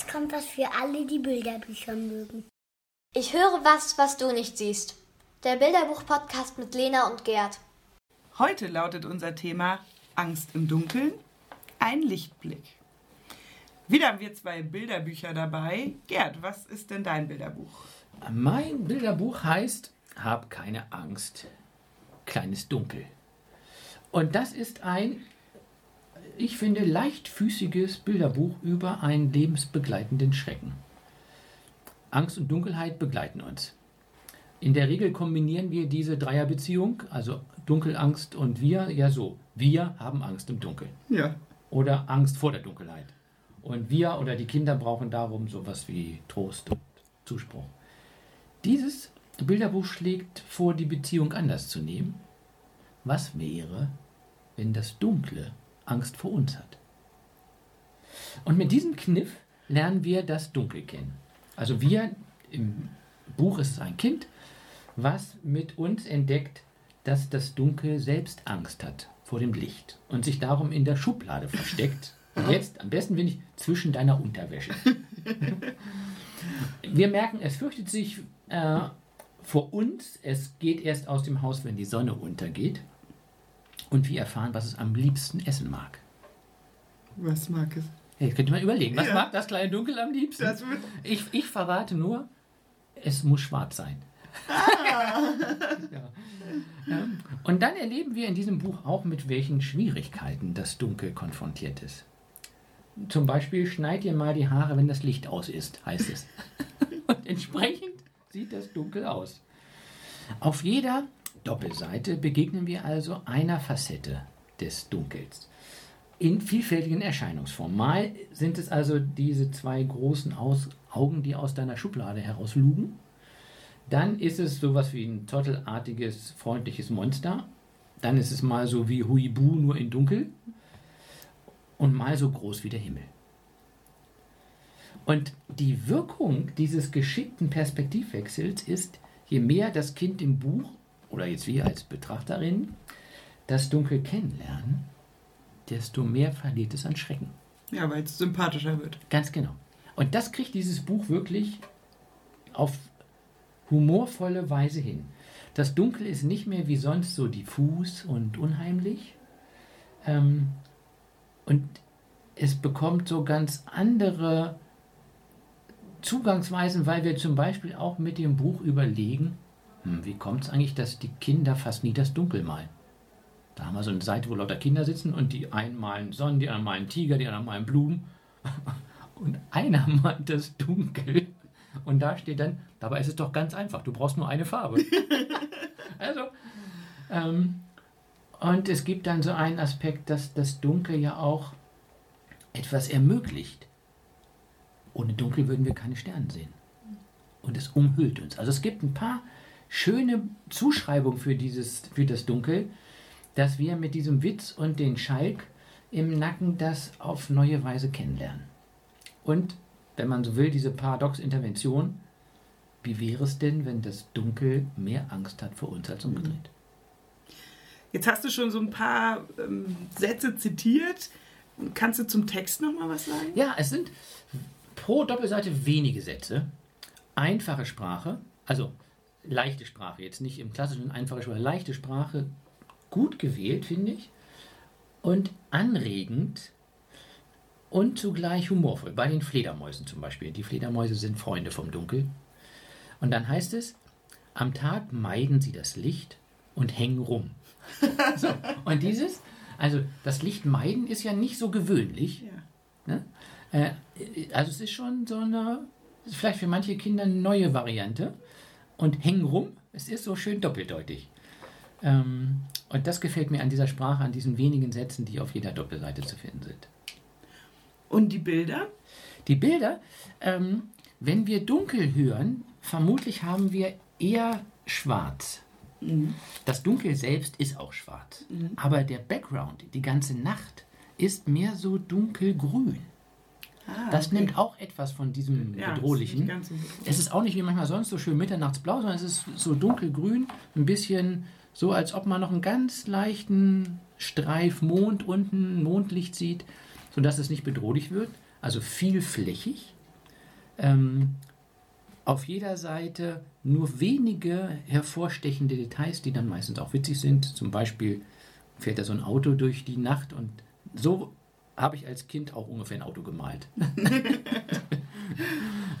jetzt kommt was für alle, die Bilderbücher mögen. Ich höre was, was du nicht siehst. Der Bilderbuch-Podcast mit Lena und Gerd. Heute lautet unser Thema Angst im Dunkeln, ein Lichtblick. Wieder haben wir zwei Bilderbücher dabei. Gerd, was ist denn dein Bilderbuch? Mein Bilderbuch heißt Hab keine Angst, kleines Dunkel. Und das ist ein, ich finde, leichtfüßiges Bilderbuch über einen lebensbegleitenden Schrecken. Angst und Dunkelheit begleiten uns. In der Regel kombinieren wir diese Dreierbeziehung, also Dunkelangst und wir, ja so. Wir haben Angst im Dunkeln. Ja. Oder Angst vor der Dunkelheit. Und wir oder die Kinder brauchen darum sowas wie Trost und Zuspruch. Dieses Bilderbuch schlägt vor, die Beziehung anders zu nehmen. Was wäre, wenn das Dunkle Angst vor uns hat? Und mit diesem Kniff lernen wir das Dunkel kennen. Also wir, im Buch ist es ein Kind, was mit uns entdeckt, dass das Dunkel selbst Angst hat vor dem Licht und sich darum in der Schublade versteckt. Und jetzt am besten bin ich zwischen deiner Unterwäsche. Wir merken, es fürchtet sich äh, vor uns. Es geht erst aus dem Haus, wenn die Sonne untergeht. Und wir erfahren, was es am liebsten essen mag. Was mag es? Jetzt könnte man überlegen, was Ja. mag das kleine Dunkel am liebsten? Ich, ich verrate nur, es muss schwarz sein. ja. Ja. Und dann erleben wir in diesem Buch auch, mit welchen Schwierigkeiten das Dunkel konfrontiert ist. Zum Beispiel schneid dir mal die Haare, wenn das Licht aus ist, heißt es. Und entsprechend sieht das Dunkel aus. Auf jeder Doppelseite begegnen wir also einer Facette des Dunkels in vielfältigen Erscheinungsformen. Mal sind es also diese zwei großen aus Augen, die aus deiner Schublade herauslugen. Dann ist es sowas wie ein zottelartiges, freundliches Monster. Dann ist es mal so wie Huibu, nur in dunkel. Und mal so groß wie der Himmel. Und die Wirkung dieses geschickten Perspektivwechsels ist, je mehr das Kind im Buch, oder jetzt wir als Betrachterin, das Dunkel kennenlernen, desto mehr verliert es an Schrecken. ja, weil es sympathischer wird. Ganz genau. Und das kriegt dieses Buch wirklich auf humorvolle Weise hin. Das Dunkel ist nicht mehr wie sonst so diffus und unheimlich. Ähm, und es bekommt so ganz andere Zugangsweisen, weil wir zum Beispiel auch mit dem Buch überlegen, hm, wie kommt es eigentlich, dass die Kinder fast nie das Dunkel malen? Da haben wir so eine Seite, wo lauter Kinder sitzen und die einen malen Sonnen, die anderen malen Tiger, die anderen malen Blumen. Und einer malt das Dunkel. Und da steht dann, dabei ist es doch ganz einfach, du brauchst nur eine Farbe. also, ähm, und es gibt dann so einen Aspekt, dass das Dunkel ja auch etwas ermöglicht. Ohne Dunkel würden wir keine Sterne sehen. Und es umhüllt uns. Also es gibt ein paar schöne Zuschreibungen für, dieses, für das Dunkel, dass wir mit diesem Witz und den Schalk im Nacken das auf neue Weise kennenlernen. Und, wenn man so will, diese Paradox-Intervention, wie wäre es denn, wenn das Dunkel mehr Angst hat vor uns als umgedreht? Jetzt hast du schon so ein paar ähm, Sätze zitiert. Kannst du zum Text noch mal was sagen? Ja, es sind pro Doppelseite wenige Sätze, einfache Sprache, also leichte Sprache, jetzt nicht im klassischen einfache Sprache, leichte Sprache, gut gewählt, finde ich, und anregend und zugleich humorvoll. Bei den Fledermäusen zum Beispiel. Die Fledermäuse sind Freunde vom Dunkel. Und dann heißt es, am Tag meiden sie das Licht und hängen rum. so, und dieses, also das Licht meiden ist ja nicht so gewöhnlich. Ja. Ne? Äh, also es ist schon so eine, vielleicht für manche Kinder eine neue Variante. Und hängen rum, es ist so schön doppeldeutig. Ähm, und das gefällt mir an dieser Sprache, an diesen wenigen Sätzen, die auf jeder Doppelseite zu finden sind. Und die Bilder? Die Bilder, ähm, wenn wir dunkel hören, vermutlich haben wir eher schwarz. Das Dunkel selbst ist auch schwarz. Aber der Background, die ganze Nacht, ist mehr so dunkelgrün. Ah, Das okay. nimmt auch etwas von diesem Ja, Bedrohlichen. so bedrohlich. Es ist auch nicht wie manchmal sonst so schön mitternachtsblau, sondern es ist so dunkelgrün, ein bisschen so, als ob man noch einen ganz leichten Streif Mond unten, Mondlicht sieht, sodass es nicht bedrohlich wird. Also vielflächig, ähm, auf jeder Seite nur wenige hervorstechende Details, die dann meistens auch witzig sind. Zum Beispiel fährt da so ein Auto durch die Nacht und so habe ich als Kind auch ungefähr ein Auto gemalt.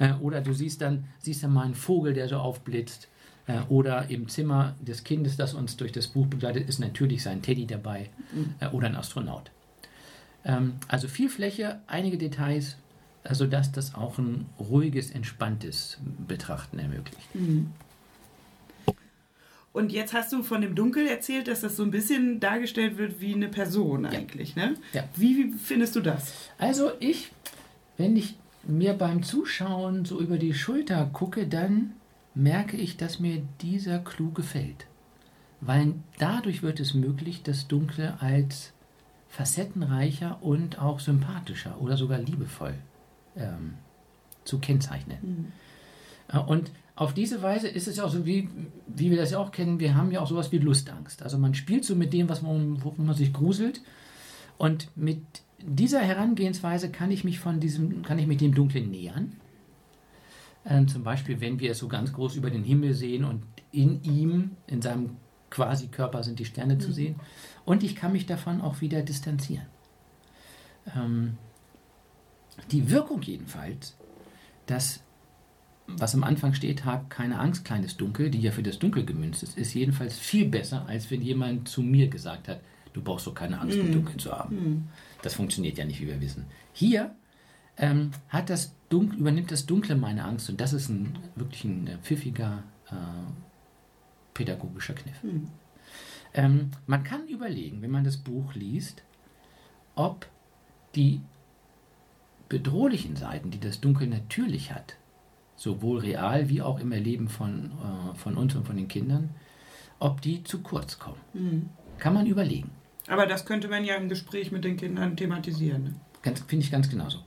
Äh, Oder du siehst dann, siehst dann mal einen Vogel, der so aufblitzt. Äh, Oder im Zimmer des Kindes, das uns durch das Buch begleitet, ist natürlich sein Teddy dabei äh, oder ein Astronaut. Ähm, Also viel Fläche, einige Details, sodass das auch ein ruhiges, entspanntes Betrachten ermöglicht. Und jetzt hast du von dem Dunkel erzählt, dass das so ein bisschen dargestellt wird wie eine Person eigentlich, ne? Ja. Wie, wie findest du das? Also ich, wenn ich mir beim Zuschauen so über die Schulter gucke, dann merke ich, dass mir dieser Clou gefällt. Weil dadurch wird es möglich, das Dunkle als facettenreicher und auch sympathischer oder sogar liebevoll ähm, zu kennzeichnen. Äh, Und auf diese Weise ist es ja auch so, wie, wie wir das ja auch kennen, wir haben ja auch sowas wie Lustangst. Also man spielt so mit dem, was man, wovon man sich gruselt. Und mit dieser Herangehensweise kann ich mich von diesem, kann ich mich dem Dunklen nähern. Ähm, zum Beispiel, wenn wir es so ganz groß über den Himmel sehen und in ihm, in seinem Quasi-Körper sind die Sterne zu sehen. Und ich kann mich davon auch wieder distanzieren. Ähm, die Wirkung jedenfalls, dass was am Anfang steht, hab keine Angst, kleines Dunkel, die ja für das Dunkel gemünzt ist, ist jedenfalls viel besser, als wenn jemand zu mir gesagt hat, du brauchst doch keine Angst, im Dunkeln zu haben. Das funktioniert ja nicht, wie wir wissen. Hier ähm, hat das Dunkel, übernimmt das Dunkle meine Angst und das ist ein wirklich ein äh, pfiffiger äh, pädagogischer Kniff. Ähm, man kann überlegen, wenn man das Buch liest, ob die bedrohlichen Seiten, die das Dunkel natürlich hat, sowohl real wie auch im Erleben von, äh, von uns und von den Kindern, ob die zu kurz kommen. Kann man überlegen. Aber das könnte man ja im Gespräch mit den Kindern thematisieren. Ne? Finde ich ganz genauso.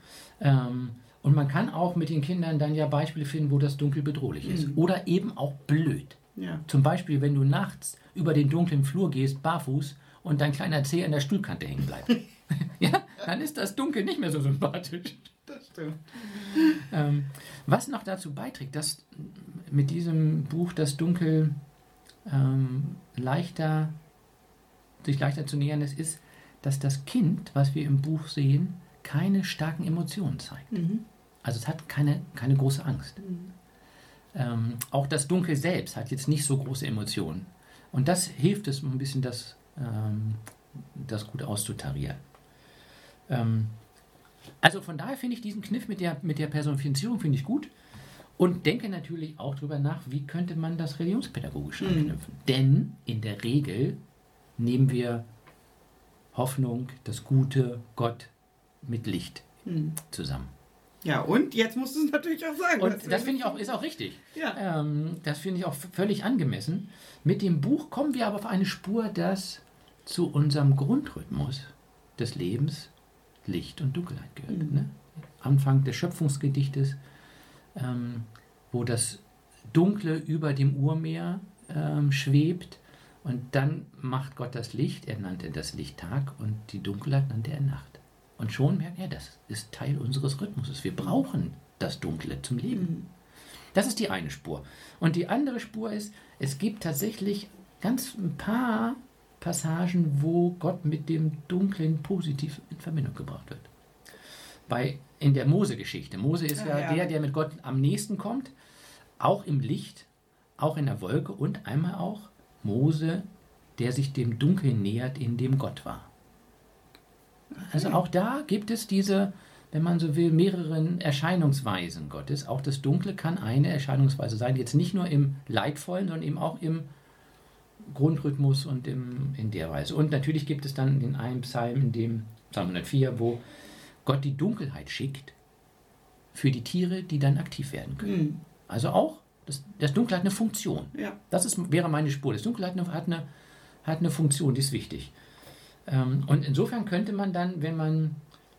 Ähm, und man kann auch mit den Kindern dann ja Beispiele finden, wo das Dunkel bedrohlich ist. Oder eben auch blöd. Ja. Zum Beispiel, wenn du nachts über den dunklen Flur gehst, barfuß, und dein kleiner Zeh an der Stuhlkante hängen bleibt. ja, dann ist das Dunkel nicht mehr so sympathisch. Ähm, was noch dazu beiträgt, dass mit diesem Buch das Dunkel ähm, leichter, sich leichter zu nähern ist, ist, dass das Kind, was wir im Buch sehen, keine starken Emotionen zeigt. Also es hat keine, keine große Angst. Ähm, auch das Dunkel selbst hat jetzt nicht so große Emotionen. Und das hilft es ein bisschen, das, ähm, das gut auszutarieren. Ähm, also von daher finde ich diesen Kniff mit der, mit der Personifizierung finde ich gut und denke natürlich auch darüber nach, wie könnte man das religionspädagogisch anknüpfen. Denn in der Regel nehmen wir Hoffnung, das Gute, Gott mit Licht zusammen. Ja, und jetzt musst du es natürlich auch sagen. Und das finde ich auch, ist auch richtig. Ja. Ähm, das finde ich auch völlig angemessen. Mit dem Buch kommen wir aber auf eine Spur, das zu unserem Grundrhythmus des Lebens Licht und Dunkelheit gehört. Ne? Anfang des Schöpfungsgedichtes, ähm, wo das Dunkle über dem Urmeer ähm, schwebt und dann macht Gott das Licht, er nannte das Licht Tag und die Dunkelheit nannte er Nacht. Und schon merkt er, das ist Teil unseres Rhythmuses. Wir brauchen das Dunkle zum Leben. Das ist die eine Spur. Und die andere Spur ist, es gibt tatsächlich ganz ein paar Passagen, wo Gott mit dem Dunklen positiv in Verbindung gebracht wird. Bei, in der Mose-Geschichte. Mose ist Ah, ja, ja. der, der mit Gott am nächsten kommt, auch im Licht, auch in der Wolke und einmal auch Mose, der sich dem Dunkeln nähert, in dem Gott war. Also auch da gibt es diese, wenn man so will, mehreren Erscheinungsweisen Gottes. Auch das Dunkle kann eine Erscheinungsweise sein, jetzt nicht nur im Leidvollen, sondern eben auch im Grundrhythmus und im, in der Weise. Und natürlich gibt es dann den einen Psalm, in dem Psalm 104, wo Gott die Dunkelheit schickt für die Tiere, die dann aktiv werden können. Also auch, das, das Dunkel hat eine Funktion. Ja. Das ist, wäre meine Spur. Das Dunkel hat eine, hat eine, hat eine Funktion, die ist wichtig. Ähm, und insofern könnte man dann, wenn man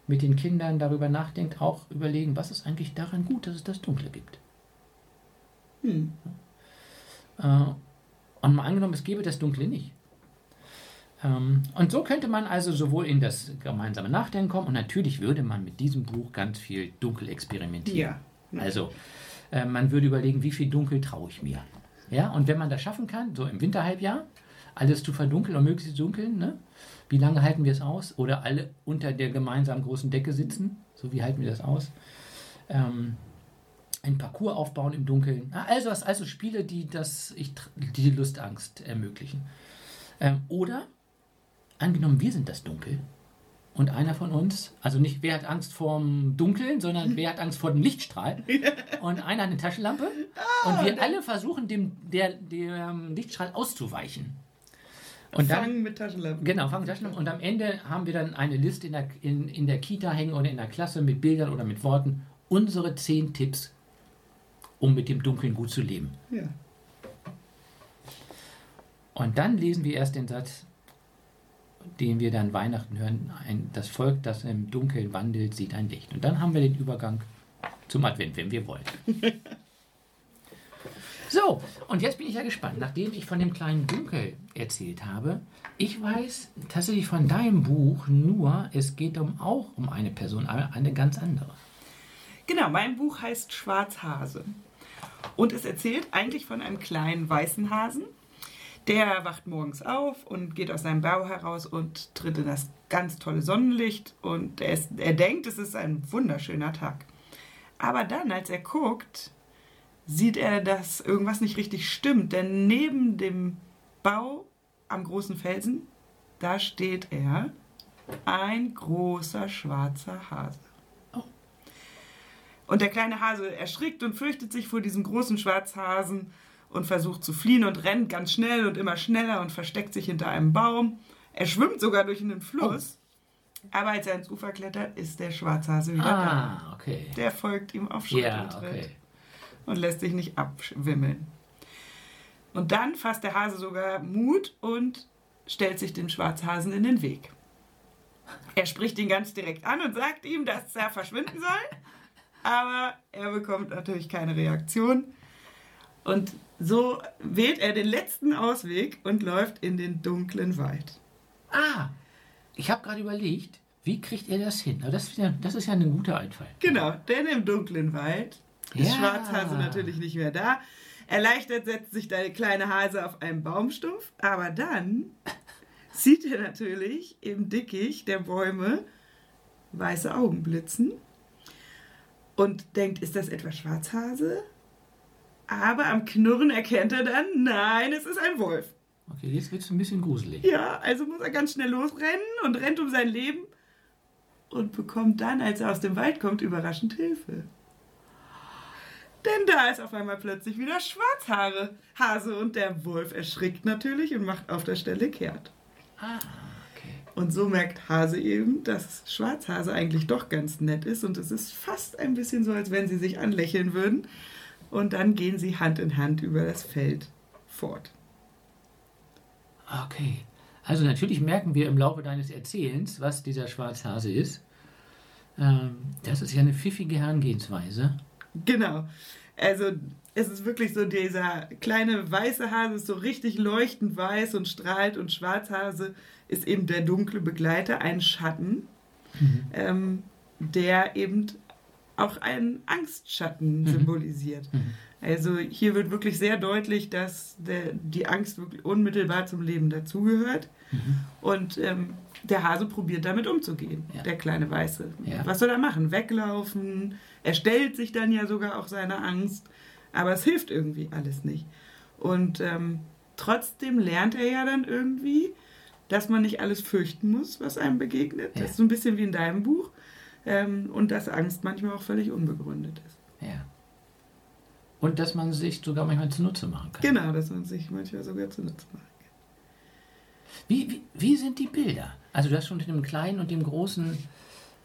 mit den Kindern darüber nachdenkt, auch überlegen, was ist eigentlich daran gut, dass es das Dunkle gibt. Äh, und mal angenommen, es gäbe das Dunkle nicht. Ähm, und so könnte man also sowohl in das gemeinsame Nachdenken kommen und natürlich würde man mit diesem Buch ganz viel dunkel experimentieren. Ja, Also, äh, man würde überlegen, wie viel Dunkel traue ich mir. Ja, und wenn man das schaffen kann, so im Winterhalbjahr, alles zu verdunkeln und möglichst dunkeln, ne? wie lange halten wir es aus? Oder alle unter der gemeinsamen großen Decke sitzen, so wie halten wir das aus? Ähm, ein Parcours aufbauen im Dunkeln. Ah, Also, also Spiele, die, das, ich, die Lustangst ermöglichen. Ähm, oder, angenommen, wir sind das Dunkel und einer von uns, also nicht wer hat Angst vorm Dunkeln, sondern wer hat Angst vor dem Lichtstrahl und einer hat eine Taschenlampe und wir alle versuchen, dem, der, dem Lichtstrahl auszuweichen. Und dann, Fangen mit Taschenlampen. Genau, fangen Taschenlampen. Und am Ende haben wir dann eine Liste in der, in, in der Kita hängen oder in der Klasse mit Bildern oder mit Worten. Unsere zehn Tipps, um mit dem Dunkeln gut zu leben. Ja. Und dann lesen wir erst den Satz, den wir dann Weihnachten hören. Ein, das Volk, das im Dunkeln wandelt, sieht ein Licht. Und dann haben wir den Übergang zum Advent, wenn wir wollen. So, und jetzt bin ich ja gespannt, nachdem ich von dem kleinen Dunkel erzählt habe. Ich weiß tatsächlich von deinem Buch nur, es geht um, auch um eine Person, aber eine ganz andere. Genau, mein Buch heißt Schwarzhase. Und es erzählt eigentlich von einem kleinen weißen Hasen. Der wacht morgens auf und geht aus seinem Bau heraus und tritt in das ganz tolle Sonnenlicht. Und er, ist, er denkt, es ist ein wunderschöner Tag. Aber dann, als er guckt, sieht er, dass irgendwas nicht richtig stimmt. Denn neben dem Bau am großen Felsen, da steht er, ein großer schwarzer Hase. Und der kleine Hase erschrickt und fürchtet sich vor diesem großen Schwarzhasen und versucht zu fliehen und rennt ganz schnell und immer schneller und versteckt sich hinter einem Baum. Er schwimmt sogar durch einen Fluss. Aber als er ins Ufer klettert, ist der Schwarzhase wieder Ah, okay. da. Der folgt ihm auf Schritt und Tritt okay. und lässt sich nicht abwimmeln. Und dann fasst der Hase sogar Mut und stellt sich dem Schwarzhasen in den Weg. Er spricht ihn ganz direkt an und sagt ihm, dass er verschwinden soll, aber er bekommt natürlich keine Reaktion. Und so wählt er den letzten Ausweg und läuft in den dunklen Wald. Ah, ich habe gerade überlegt, wie kriegt er das hin? Aber das, ist ja, das ist ja ein guter Einfall. Genau, denn im dunklen Wald ist Ja. Schwarzhase natürlich nicht mehr da. Erleichtert setzt sich der kleine Hase auf einen Baumstumpf, aber dann sieht er natürlich im Dickicht der Bäume weiße Augen blitzen und denkt, ist das etwa Schwarzhase? Aber am Knurren erkennt er dann, nein, es ist ein Wolf. Okay, jetzt wird es ein bisschen gruselig. Ja, also muss er ganz schnell losrennen und rennt um sein Leben und bekommt dann, als er aus dem Wald kommt, überraschend Hilfe. Denn da ist auf einmal plötzlich wieder Schwarzhaare Hase und der Wolf erschrickt natürlich und macht auf der Stelle kehrt. Ah. Und so merkt Hase eben, dass Schwarzhase eigentlich doch ganz nett ist und es ist fast ein bisschen so, als wenn sie sich anlächeln würden. Und dann gehen sie Hand in Hand über das Feld fort. Okay. Also natürlich merken wir im Laufe deines Erzählens, was dieser Schwarzhase ist. Ähm, das ist ja eine pfiffige Herangehensweise. Genau. Also es ist wirklich so, dieser kleine weiße Hase ist so richtig leuchtend weiß und strahlt und Schwarzhase ist eben der dunkle Begleiter, ein Schatten, ähm, der eben auch einen Angstschatten symbolisiert. Also hier wird wirklich sehr deutlich, dass der, die Angst wirklich unmittelbar zum Leben dazugehört. Und ähm, der Hase probiert damit umzugehen, Ja. der kleine Weiße. Ja. Was soll er machen? Weglaufen? Er stellt sich dann ja sogar auch seiner Angst, aber es hilft irgendwie alles nicht. Und ähm, trotzdem lernt er ja dann irgendwie, dass man nicht alles fürchten muss, was einem begegnet. Ja. Das ist so ein bisschen wie in deinem Buch. Ähm, und dass Angst manchmal auch völlig unbegründet ist. Ja. Und dass man sich sogar manchmal zunutze machen kann. Genau, dass man sich manchmal sogar zunutze macht. Wie, wie, wie sind die Bilder? Also du hast schon mit dem kleinen und dem großen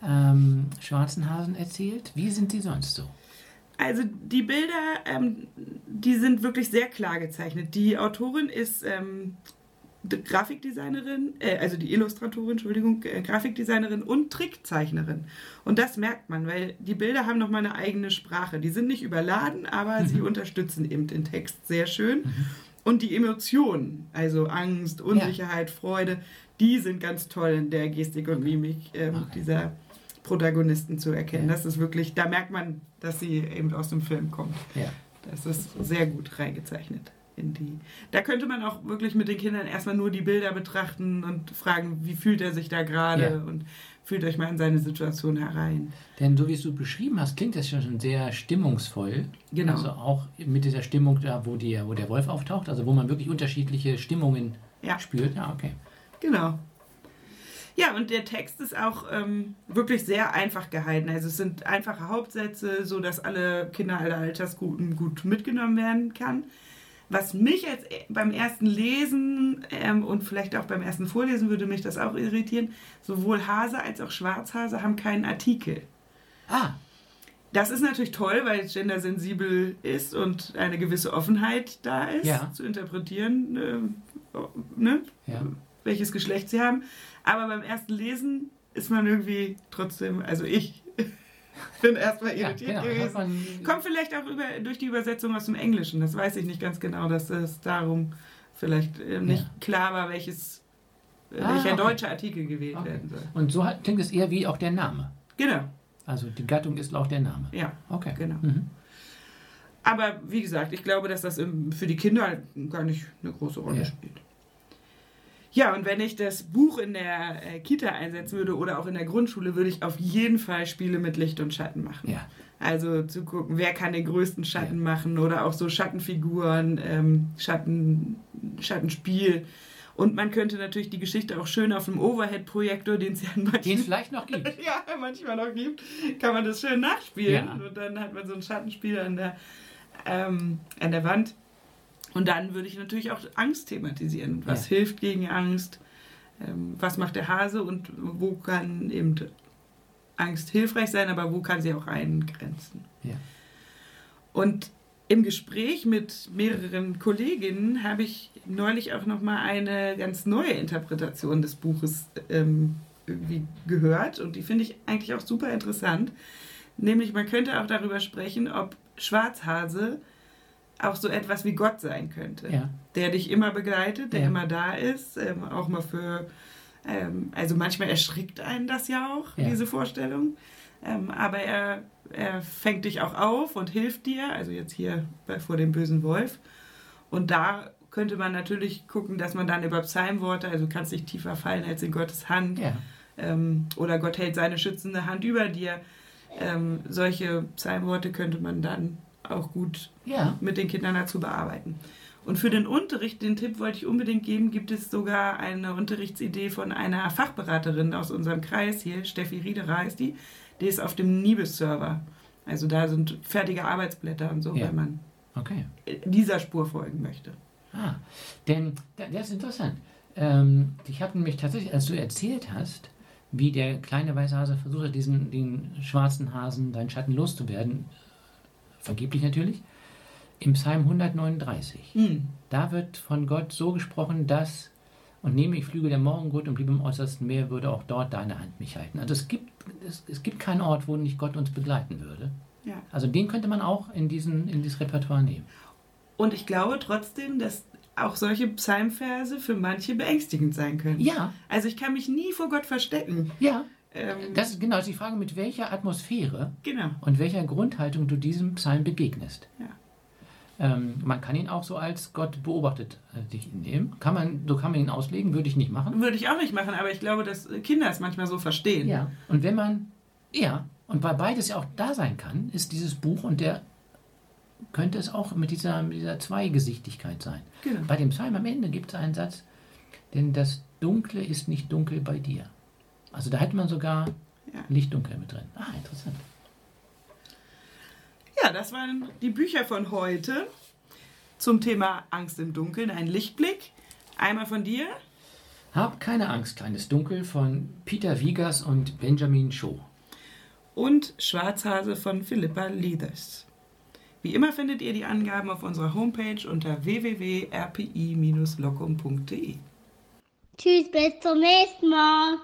ähm, schwarzen Hasen erzählt. Wie sind die sonst so? Also die Bilder, ähm, die sind wirklich sehr klar gezeichnet. Die Autorin ist ähm, Grafikdesignerin, äh, also die Illustratorin, Entschuldigung, äh, Grafikdesignerin und Trickzeichnerin. Und das merkt man, weil die Bilder haben nochmal eine eigene Sprache. Die sind nicht überladen, aber sie unterstützen eben den Text sehr schön. Und die Emotionen, also Angst, Unsicherheit, Freude, die sind ganz toll in der Gestik und Mimik ähm, Okay. dieser Protagonisten zu erkennen. Ja. Das ist wirklich, da merkt man, dass sie eben aus dem Film kommt. Ja. Das ist sehr gut reingezeichnet. In die. Da könnte man auch wirklich mit den Kindern erstmal nur die Bilder betrachten und fragen, wie fühlt er sich da gerade Ja. und fühlt euch mal in seine Situation herein. Denn so wie es du beschrieben hast, klingt das ja schon sehr stimmungsvoll. Genau. Also auch mit dieser Stimmung da, wo, die, wo der Wolf auftaucht, also wo man wirklich unterschiedliche Stimmungen Ja. spürt. Ja, okay. Genau. Ja, und der Text ist auch ähm, wirklich sehr einfach gehalten. Also es sind einfache Hauptsätze, so dass alle Kinder aller Altersgruppen gut mitgenommen werden kann. Was mich als beim ersten Lesen ähm, und vielleicht auch beim ersten Vorlesen würde mich das auch irritieren, sowohl Hase als auch Schwarzhase haben keinen Artikel. Ah, Das ist natürlich toll, weil es gendersensibel ist und eine gewisse Offenheit da ist, Ja. zu interpretieren, äh, ne? ja. welches Geschlecht sie haben. Aber beim ersten Lesen ist man irgendwie trotzdem, also ich bin erstmal Ja, irritiert genau. Hat gewesen. Kommt vielleicht auch über, durch die Übersetzung aus dem Englischen, das weiß ich nicht ganz genau, dass es darum vielleicht äh, nicht Ja. klar war, welches, äh, Ah, welcher okay. deutsche Artikel gewählt Okay. werden soll. und so hat, klingt es eher wie auch der Name. Genau, Also die Gattung ist auch der Name. ja, Okay. genau. Mhm. Aber wie gesagt, ich glaube, dass das für die Kinder gar nicht eine große Rolle Ja. spielt. Ja, und wenn ich das Buch in der äh, Kita einsetzen würde oder auch in der Grundschule, würde ich auf jeden Fall Spiele mit Licht und Schatten machen. Ja. Also zu gucken, wer kann den größten Schatten machen oder auch so Schattenfiguren, ähm, Schatten, Schattenspiel. Und man könnte natürlich die Geschichte auch schön auf dem Overhead-Projektor, den es ja Den manchen vielleicht noch gibt. ja, manchmal noch gibt, kann man das schön nachspielen. Ja. Und dann hat man so ein Schattenspiel an der, ähm, an der Wand. Und dann würde ich natürlich auch Angst thematisieren. Was Ja. hilft gegen Angst? Ähm, was macht der Hase und wo kann eben Angst hilfreich sein, aber wo kann sie auch eingrenzen? Ja. Und im Gespräch mit mehreren Kolleginnen habe ich neulich auch noch mal eine ganz neue Interpretation des Buches ähm, gehört und die finde ich eigentlich auch super interessant. Nämlich man könnte auch darüber sprechen, ob Schwarzhase auch so etwas wie Gott sein könnte, Ja. der dich immer begleitet, der Ja. immer da ist, ähm, auch mal für, ähm, also manchmal erschrickt einen das ja auch, Ja. diese Vorstellung, ähm, aber er, er fängt dich auch auf und hilft dir, also jetzt hier bei, vor dem bösen Wolf. Und da könnte man natürlich gucken, dass man dann über Psalmworte, also du kannst nicht tiefer fallen als in Gottes Hand, ähm, oder Gott hält seine schützende Hand über dir. Ähm, solche Psalmworte könnte man dann auch gut Ja. mit den Kindern dazu bearbeiten. Und für den Unterricht, den Tipp wollte ich unbedingt geben, gibt es sogar eine Unterrichtsidee von einer Fachberaterin aus unserem Kreis hier, Steffi Riederer ist die, die ist auf dem Nibis-Server. Also da sind fertige Arbeitsblätter und so, Ja. wenn man Okay. dieser Spur folgen möchte. Ah, denn da- das ist interessant. Ähm, ich habe nämlich tatsächlich, als du erzählt hast, wie der kleine weiße Hase versucht hat, diesen den schwarzen Hasen, seinen Schatten loszuwerden, vergeblich natürlich, im Psalm 139. Hm. Da wird von Gott so gesprochen, dass und nehme ich Flügel der Morgenrot und blieb im äußersten Meer, würde auch dort deine Hand mich halten. Also es gibt, es, es gibt keinen Ort, wo nicht Gott uns begleiten würde. Ja. Also den könnte man auch in, diesen, in dieses Repertoire nehmen. Und ich glaube trotzdem, dass auch solche Psalmverse für manche beängstigend sein können. Ja, Also ich kann mich nie vor Gott verstecken. ja. Ähm, Das ist genau die Frage, mit welcher Atmosphäre genau. und welcher Grundhaltung du diesem Psalm begegnest. Ja. Ähm, man kann ihn auch so als Gott beobachtet äh, dich nehmen. Kann man, so kann man ihn auslegen, würde ich nicht machen. Würde ich auch nicht machen, aber ich glaube, dass Kinder es manchmal so verstehen. Ja. Und wenn man, ja, und weil beides ja auch da sein kann, ist dieses Buch und der könnte es auch mit dieser, mit dieser Zweigesichtigkeit sein. Genau. Bei dem Psalm am Ende gibt es einen Satz, denn das Dunkle ist nicht dunkel bei dir. Also da hätte man sogar Ja. Lichtdunkel mit drin. Ah, interessant. Ja, das waren die Bücher von heute zum Thema Angst im Dunkeln. Ein Lichtblick. Einmal von dir. Hab keine Angst, kleines Dunkel von Peter Wiegers und Benjamin Shaw. und Schwarzhase von Philippa Leathers. Wie immer findet ihr die Angaben auf unserer Homepage unter www.rpi-locum.de. Tschüss, bis zum nächsten Mal.